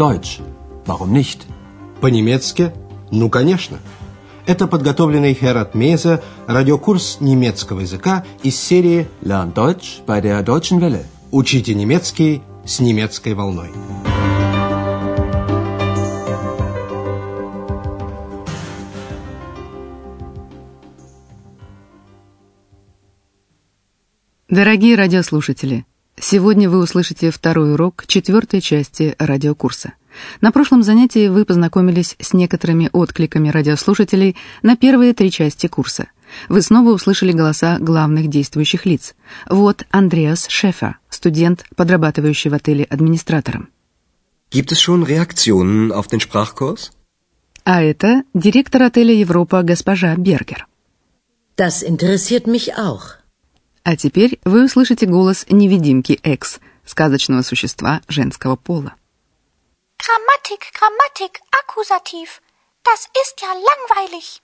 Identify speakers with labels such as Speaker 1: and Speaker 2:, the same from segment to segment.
Speaker 1: Deutsch. Warum nicht?
Speaker 2: По-немецки? Ну, конечно. Это подготовленный Херат Меза радиокурс немецкого языка из серии
Speaker 1: Lern Deutsch bei der Deutschen Welle.
Speaker 2: «Учите немецкий с немецкой волной».
Speaker 3: Дорогие радиослушатели, сегодня вы услышите второй урок четвертой части радиокурса. На прошлом занятии вы познакомились с некоторыми откликами радиослушателей на первые три части курса. Вы снова услышали голоса главных действующих лиц. Вот Андреас Шефер, студент, подрабатывающий в отеле администратором.
Speaker 4: Gibt es schon Reaktionen auf den Sprachkurs?
Speaker 3: А это директор отеля Европа госпожа Бергер.
Speaker 5: Das interessiert mich auch.
Speaker 3: А теперь вы услышите голос невидимки Экс, сказочного существа женского пола.
Speaker 6: Grammatik, Grammatik, Akkusativ. Das ist ja langweilig.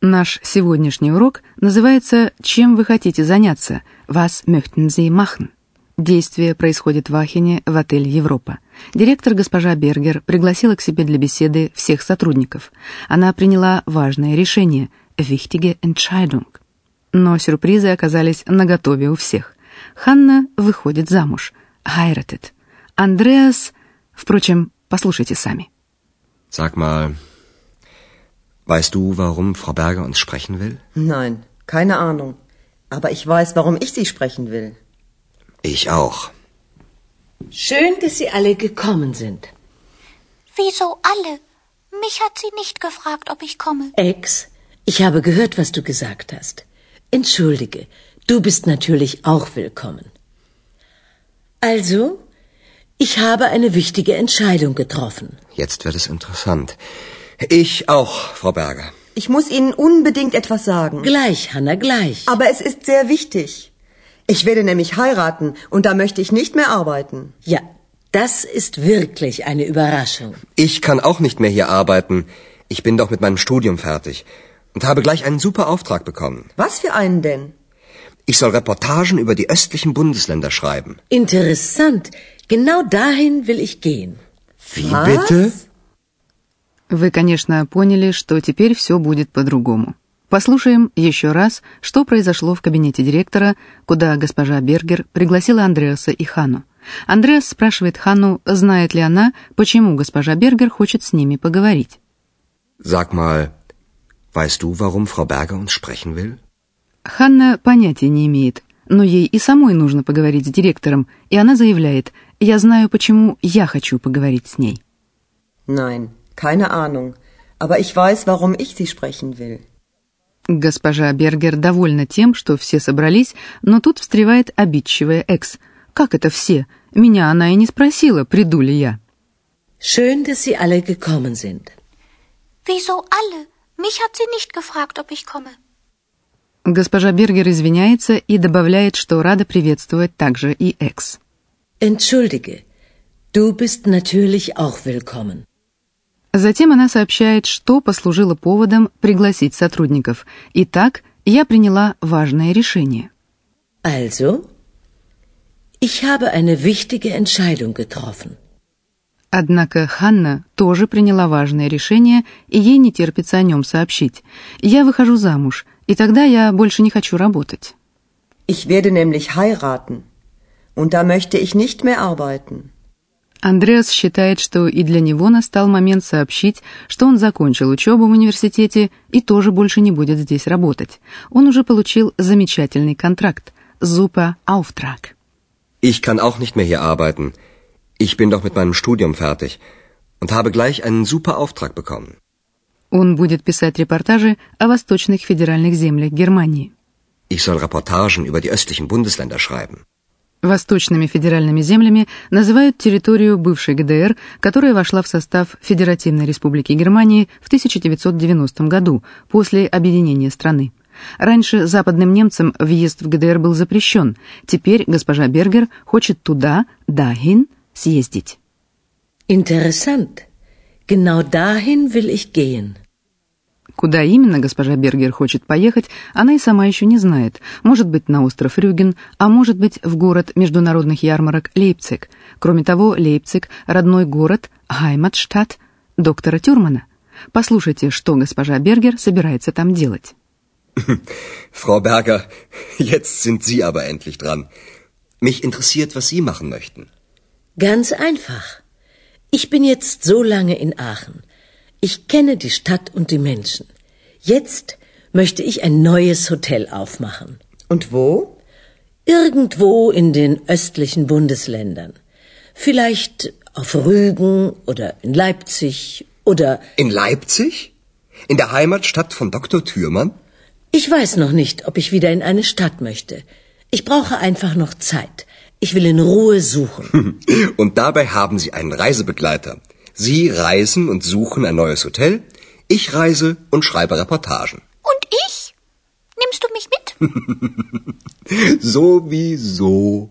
Speaker 3: Наш сегодняшний урок называется «Чем вы хотите заняться?» «Was möchten Sie machen?» Действие происходит в Ахене в отеле «Европа». Директор госпожа Бергер пригласила к себе для беседы всех сотрудников. Она приняла важное решение «Wichtige Entscheidung». Но сюрпризы оказались наготове у всех. Ханна выходит замуж, heiratet. Андреас... Впрочем, послушайте сами.
Speaker 4: Sag mal, weißt du, warum Frau Berger uns sprechen will?
Speaker 5: Nein, keine Ahnung. Aber ich weiß, warum ich Sie sprechen will.
Speaker 4: Ich auch.
Speaker 5: Schön, dass Sie alle gekommen sind.
Speaker 6: Wieso alle? Mich hat sie nicht gefragt, ob ich komme.
Speaker 5: Ex, ich habe gehört, was du gesagt hast. Entschuldige, du bist natürlich auch willkommen. Also, ich habe eine wichtige Entscheidung getroffen.
Speaker 4: Jetzt wird es interessant. Ich auch, Frau Berger.
Speaker 7: Ich muss Ihnen unbedingt etwas sagen.
Speaker 5: Gleich, Hanna, gleich.
Speaker 7: Aber es ist sehr wichtig. Ich werde nämlich heiraten und da möchte ich nicht mehr arbeiten.
Speaker 5: Ja, das ist wirklich eine Überraschung.
Speaker 4: Ich kann auch nicht mehr hier arbeiten. Ich bin doch mit meinem Studium fertig und habe gleich einen super Auftrag bekommen.
Speaker 7: Was für einen denn?
Speaker 4: Ich soll Reportagen über die östlichen Bundesländer schreiben.
Speaker 5: Interessant. Genau dahin will ich gehen.
Speaker 4: Wie bitte?
Speaker 3: Вы, конечно, поняли, что теперь все будет по-другому. Послушаем еще раз, что произошло в кабинете директора, куда госпожа Бергер пригласила Андреаса и Хану. Андреас спрашивает Хану, знает ли она, почему госпожа Бергер хочет с ними поговорить.
Speaker 4: Sag mal, weißt du, warum Frau Berger uns sprechen will?
Speaker 3: Ханна понятия не имеет, но ей и самой нужно поговорить с директором, и она заявляет, «Я знаю, почему я хочу поговорить с ней».
Speaker 7: Nein, keine Ahnung. Aber ich weiß, warum ich Sie sprechen will.
Speaker 3: Госпожа Бергер довольна тем, что все собрались, но тут встревает обидчивая Экс. «Как это все? Меня она и не спросила, приду ли я».
Speaker 5: Schön, dass Sie alle gekommen sind.
Speaker 6: Wieso alle? Mich hat sie nicht gefragt, ob ich komme.
Speaker 3: Госпожа Бергер извиняется и добавляет, что рада приветствовать также и Экс.
Speaker 5: Entschuldige, du bist natürlich auch willkommen.
Speaker 3: Затем она сообщает, что послужило поводом пригласить сотрудников. Итак, я приняла важное решение.
Speaker 5: Also, ich habe eine wichtige Entscheidung getroffen.
Speaker 3: Однако Ханна тоже приняла важное решение, и ей не терпится о нем сообщить. Я выхожу замуж, и тогда я больше не хочу работать.
Speaker 7: Ich werde nämlich heiraten. Und da möchte ich nicht mehr arbeiten.
Speaker 3: Андреас считает, что и для него настал момент сообщить, что он закончил учебу в университете и тоже больше не будет здесь работать. Он уже получил замечательный контракт Super Auftrag.
Speaker 4: Ich kann auch nicht mehr hier arbeiten. Ich bin doch mit meinem Studium fertig und habe gleich einen super Auftrag bekommen.
Speaker 3: Он будет писать репортажи о восточных федеральных землях Германии.
Speaker 4: Ich soll Reportagen über die östlichen Bundesländer schreiben.
Speaker 3: Восточными федеральными землями называют территорию бывшей ГДР, которая вошла в состав Федеративной Республики Германии в 1990 году, после объединения страны. Раньше западным немцам въезд в ГДР был запрещен, теперь госпожа Бергер хочет туда, dahin, съездить.
Speaker 5: Interessant. Genau dahin will ich gehen.
Speaker 3: Куда именно госпожа Бергер хочет поехать, она и сама еще не знает. Может быть, на остров Рюген, а может быть, в город международных ярмарок Лейпциг. Кроме того, Лейпциг — родной город, Heimatstadt доктора Тюрмана. Послушайте, что госпожа Бергер собирается там делать.
Speaker 4: Frau Berger, jetzt sind Sie aber endlich dran. Mich interessiert, was Sie machen möchten.
Speaker 5: Ganz einfach. Ich bin jetzt so lange in Aachen. Ich kenne die Stadt und die Menschen. Jetzt möchte ich ein neues Hotel aufmachen.
Speaker 7: Und wo?
Speaker 5: Irgendwo in den östlichen Bundesländern. Vielleicht auf Rügen oder in Leipzig oder.
Speaker 4: In Leipzig? In der Heimatstadt von Dr. Thürmann?
Speaker 5: Ich weiß noch nicht, ob ich wieder in eine Stadt möchte. Ich brauche einfach noch Zeit. Ich will in Ruhe suchen.
Speaker 4: Und dabei haben Sie einen Reisebegleiter. Sie reisen und suchen ein neues Hotel. Ich reise und schreibe Reportagen.
Speaker 6: Und ich? Nimmst du mich mit?
Speaker 4: Sowieso.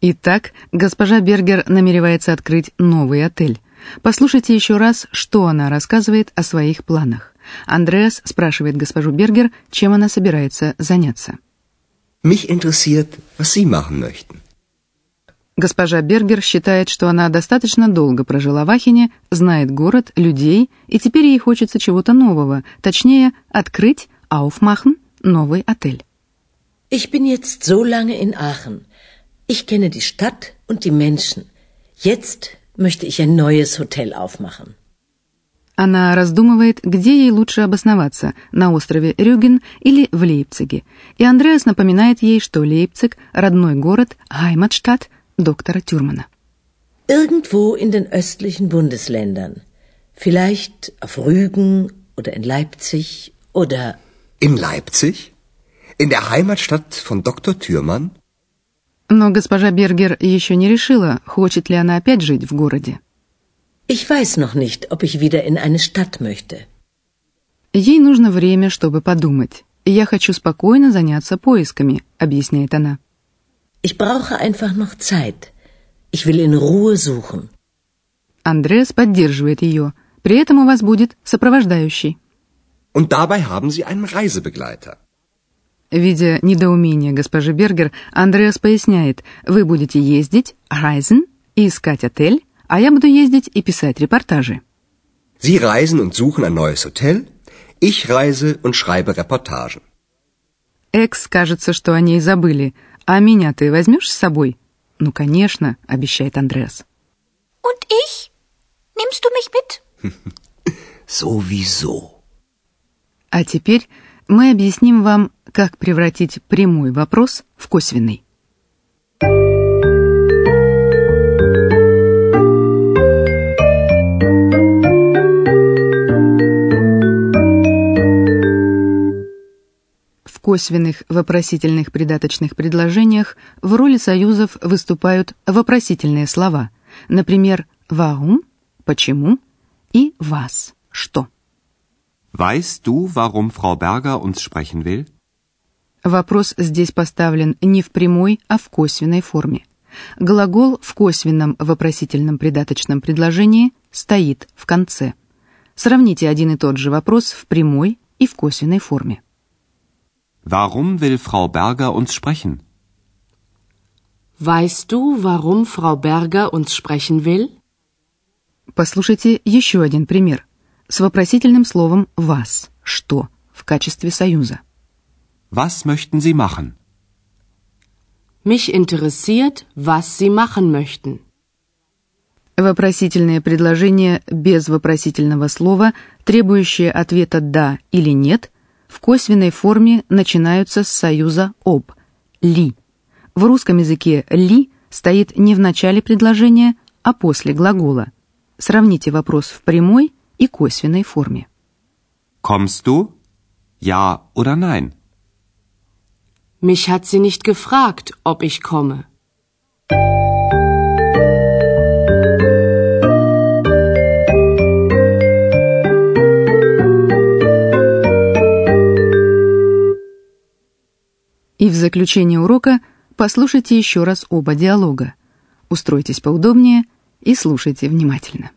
Speaker 3: Итак, госпожа Бергер намеревается открыть новый отель. Послушайте еще раз, что она рассказывает о своих планах. Андреас спрашивает госпожу Бергер, чем она собирается заняться.
Speaker 4: Mich interessiert, was Sie machen möchten.
Speaker 3: Госпожа Бергер считает, что она достаточно долго прожила в Ахене, знает город, людей, и теперь ей хочется чего-то нового, точнее, открыть Aufmachen, новый отель.
Speaker 5: Ich bin jetzt so lange in Aachen. Ich kenne die Stadt und die Menschen. Jetzt möchte ich ein neues Hotel aufmachen.
Speaker 3: Она раздумывает, где ей лучше обосноваться, на острове Рюген или в Лейпциге. И Андреас напоминает ей, что Лейпциг — родной город, Heimatstadt доктора Тюрмана.
Speaker 5: Irgendwo in den östlichen Bundesländern. Vielleicht auf Rügen oder in Leipzig oder...
Speaker 4: In Leipzig? In der Heimatstadt von Dr. Thürmann?
Speaker 3: Но госпожа Бергер еще не решила, хочет ли она опять жить в городе.
Speaker 5: Ich weiß noch nicht, ob ich wieder in eine Stadt möchte.
Speaker 3: Ей нужно время, чтобы подумать. Я хочу спокойно заняться поисками, объясняет она.
Speaker 5: Ich brauche einfach noch Zeit. Ich will in Ruhe suchen.
Speaker 3: Андреас поддерживает ее. При этом у вас будет сопровождающий.
Speaker 4: Und dabei haben Sie einen Reisebegleiter.
Speaker 3: Видя недоумение госпожи Бергер, Андреас поясняет, вы будете ездить, reisen, и искать отель, а я буду ездить и писать репортажи.
Speaker 4: Sie reisen und suchen ein neues Hotel. Ich reise und schreibe Reportagen.
Speaker 3: Экс кажется, что о ней забыли. А меня ты возьмешь с собой? Ну, конечно, обещает Андреас.
Speaker 6: Und ich? Nimmst du mich mit?
Speaker 4: Sowieso.
Speaker 3: А теперь мы объясним вам, как превратить прямой вопрос в косвенный. Косвенных вопросительных придаточных предложениях в роли союзов выступают вопросительные слова, например, «warum» – «почему» и «was» – «что».
Speaker 1: Weißt du, warum Frau Berger uns sprechen will?
Speaker 3: Вопрос здесь поставлен не в прямой, а в косвенной форме. Глагол в косвенном вопросительном придаточном предложении стоит в конце. Сравните один и тот же вопрос в прямой и в косвенной форме.
Speaker 1: Warum will Frau Berger uns sprechen?
Speaker 8: Weißt du, warum Frau Berger uns sprechen will?
Speaker 3: Послушайте еще один пример с вопросительным словом «was» – «что» в качестве союза.
Speaker 1: Was möchten Sie machen?
Speaker 8: Mich interessiert, was Sie machen möchten.
Speaker 3: Вопросительные предложения без вопросительного слова, требующие ответа «да» или «нет», в косвенной форме начинаются с союза «об» – «ли». В русском языке «ли» стоит не в начале предложения, а после глагола. Сравните вопрос в прямой и косвенной форме.
Speaker 1: Kommst du? Ja oder nein?
Speaker 8: Mich hat sie nicht gefragt, ob ich komme.
Speaker 3: И в заключение урока послушайте еще раз оба диалога. Устройтесь поудобнее и слушайте внимательно.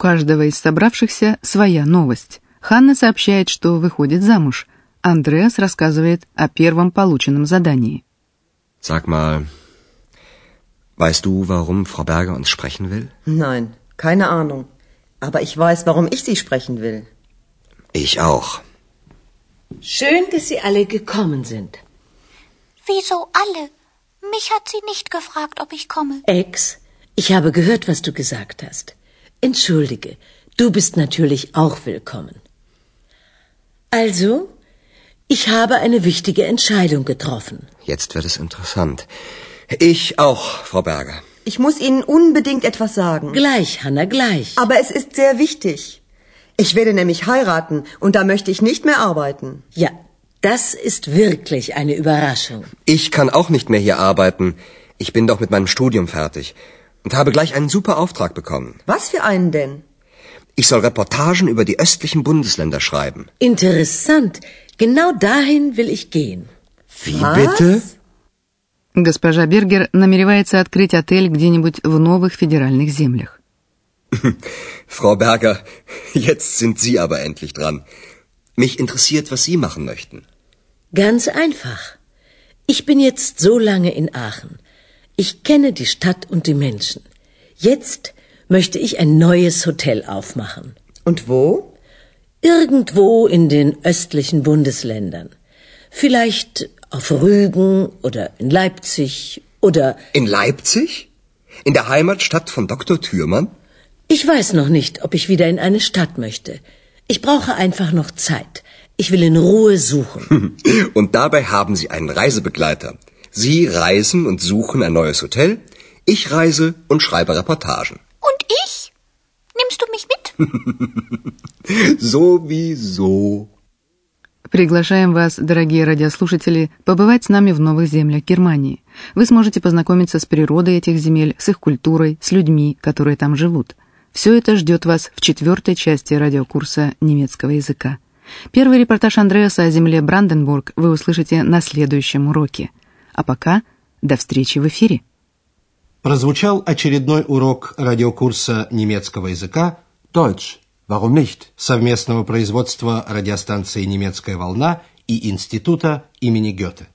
Speaker 3: каждого из собравшихся своя новость. Ханна сообщает, что выходит замуж. Андреас рассказывает о первом полученном задании.
Speaker 4: Sag mal, weißt du, warum Frau Berger uns sprechen will?
Speaker 7: Nein, keine Ahnung. Aber ich weiß, warum ich Sie sprechen will.
Speaker 4: Ich auch.
Speaker 5: Schön, dass Sie alle gekommen sind.
Speaker 6: Wieso alle? Mich hat sie nicht gefragt, ob ich komme.
Speaker 5: Ex, ich habe gehört, was du gesagt hast. Entschuldige, du bist natürlich auch willkommen. Also, ich habe eine wichtige Entscheidung getroffen.
Speaker 4: Jetzt wird es interessant. Ich auch, Frau Berger.
Speaker 7: Ich muss Ihnen unbedingt etwas sagen.
Speaker 5: Gleich, Hanna, gleich.
Speaker 7: Aber es ist sehr wichtig. Ich werde nämlich heiraten und da möchte ich nicht mehr arbeiten.
Speaker 5: Ja, das ist wirklich eine Überraschung.
Speaker 4: Ich kann auch nicht mehr hier arbeiten. Ich bin doch mit meinem Studium fertig und habe gleich einen super Auftrag bekommen.
Speaker 7: Was für einen denn?
Speaker 4: Ich soll Reportagen über die östlichen Bundesländer schreiben.
Speaker 5: Interessant. Genau dahin will ich gehen.
Speaker 4: Wie
Speaker 7: Was?
Speaker 4: bitte?
Speaker 3: Госпожа Бергер намеревается открыть отель где-нибудь в новых федеральных землях.
Speaker 4: Frau Berger, jetzt sind Sie aber endlich dran. Mich interessiert, was Sie machen möchten.
Speaker 5: Ganz einfach. Ich bin jetzt so lange in Aachen. Ich kenne die Stadt und die Menschen. Jetzt möchte ich ein neues Hotel aufmachen.
Speaker 7: Und wo?
Speaker 5: Irgendwo in den östlichen Bundesländern. Vielleicht auf Rügen oder in Leipzig oder
Speaker 4: In Leipzig? In der Heimatstadt von Dr. Thürmann?
Speaker 5: ich weiß noch nicht, ob ich wieder in eine Stadt möchte. Ich brauche einfach noch Zeit. Ich will in Ruhe suchen.
Speaker 4: Und dabei haben Sie einen Reisebegleiter. Sie reisen und suchen ein neues Hotel. Ich reise und schreibe Reportagen.
Speaker 6: Und ich? Nimmst du mich mit?
Speaker 4: Sowieso.
Speaker 3: Приглашаем вас, дорогие радиослушатели, побывать с нами в новых землях Германии. Вы сможете познакомиться с природой этих земель, с их культурой, с людьми, которые там живут. Все это ждет вас в четвертой части радиокурса немецкого языка. Первый репортаж Андреаса о земле Бранденбург вы услышите на следующем уроке. А пока до встречи в эфире.
Speaker 2: Прозвучал очередной урок радиокурса немецкого языка
Speaker 1: Deutsch. Warum nicht?
Speaker 2: совместного производства радиостанции «Немецкая волна» и Института имени Гёте.